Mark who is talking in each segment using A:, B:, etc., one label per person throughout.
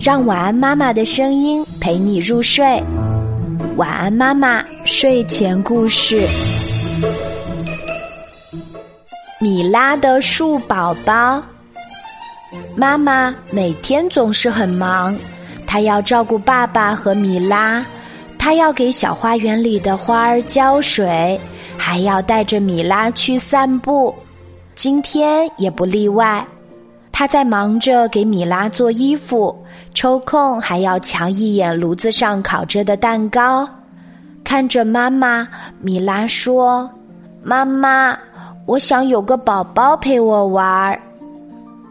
A: 让晚安妈妈的声音陪你入睡。晚安妈妈睡前故事：米拉的树宝宝。妈妈每天总是很忙，她要照顾爸爸和米拉，她要给小花园里的花儿浇水，还要带着米拉去散步。今天也不例外。他在忙着给米拉做衣服，抽空还要瞧一眼炉子上烤着的蛋糕。看着妈妈，米拉说：“妈妈，我想有个宝宝陪我玩儿。”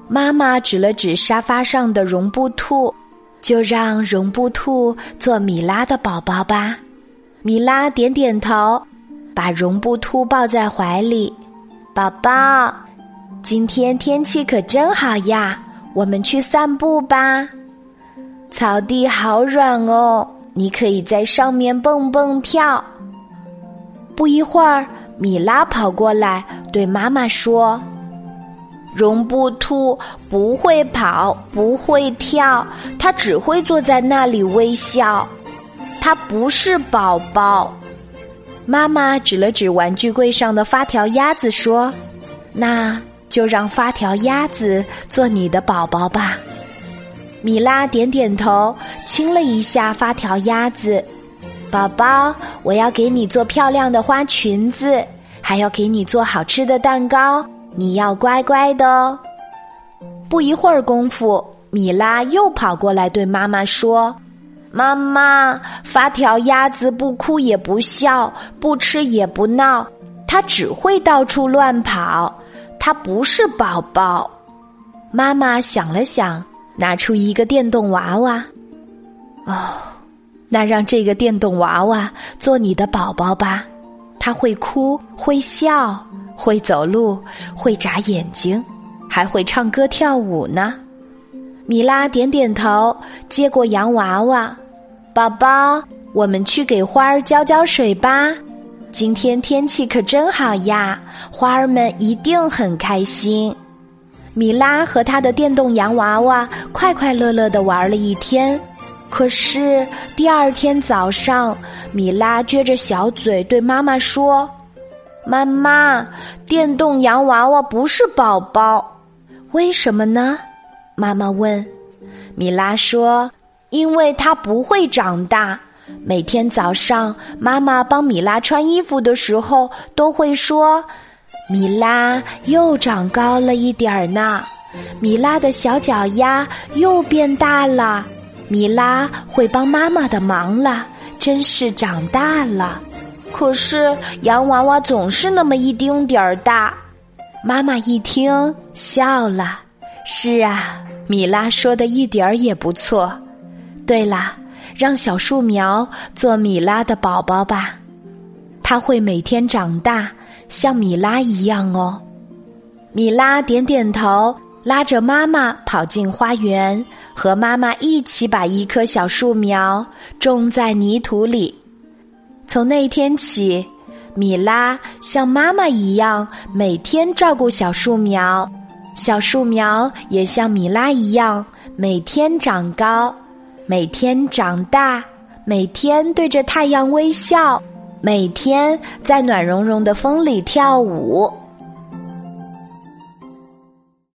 A: 妈妈指了指沙发上的绒布兔，就让绒布兔做米拉的宝宝吧。米拉点点头，把绒布兔抱在怀里，宝宝。今天天气可真好呀，我们去散步吧。草地好软哦，你可以在上面蹦蹦跳。不一会儿，米拉跑过来对妈妈说：“绒布兔不会跑，不会跳，它只会坐在那里微笑。它不是宝宝。”妈妈指了指玩具柜上的发条鸭子说：“那。”就让发条鸭子做你的宝宝吧。米拉点点头，亲了一下发条鸭子。宝宝，我要给你做漂亮的花裙子，还要给你做好吃的蛋糕。你要乖乖的哦。不一会儿功夫，米拉又跑过来对妈妈说：“妈妈，发条鸭子不哭也不笑，不吃也不闹，它只会到处乱跑。”他不是宝宝，妈妈想了想，拿出一个电动娃娃。哦，那让这个电动娃娃做你的宝宝吧。他会哭，会笑，会走路，会眨眼睛，还会唱歌跳舞呢。米拉点点头，接过洋娃娃。宝宝，我们去给花儿浇浇水吧。今天天气可真好呀，花儿们一定很开心。米拉和他的电动洋娃娃快快乐乐的玩了一天，可是第二天早上，米拉撅着小嘴对妈妈说：“妈妈，电动洋娃娃不是宝宝，为什么呢？”妈妈问。米拉说：“因为它不会长大。”每天早上，妈妈帮米拉穿衣服的时候，都会说：“米拉又长高了一点儿呢，米拉的小脚丫又变大了，米拉会帮妈妈的忙了，真是长大了。”可是洋娃娃总是那么一丁点儿大。妈妈一听笑了：“是啊，米拉说的一点儿也不错。对了。”让小树苗做米拉的宝宝吧，它会每天长大，像米拉一样哦。米拉点点头，拉着妈妈跑进花园，和妈妈一起把一棵小树苗种在泥土里。从那天起，米拉像妈妈一样每天照顾小树苗，小树苗也像米拉一样每天长高。每天长大，每天对着太阳微笑，每天在暖融融的风里跳舞。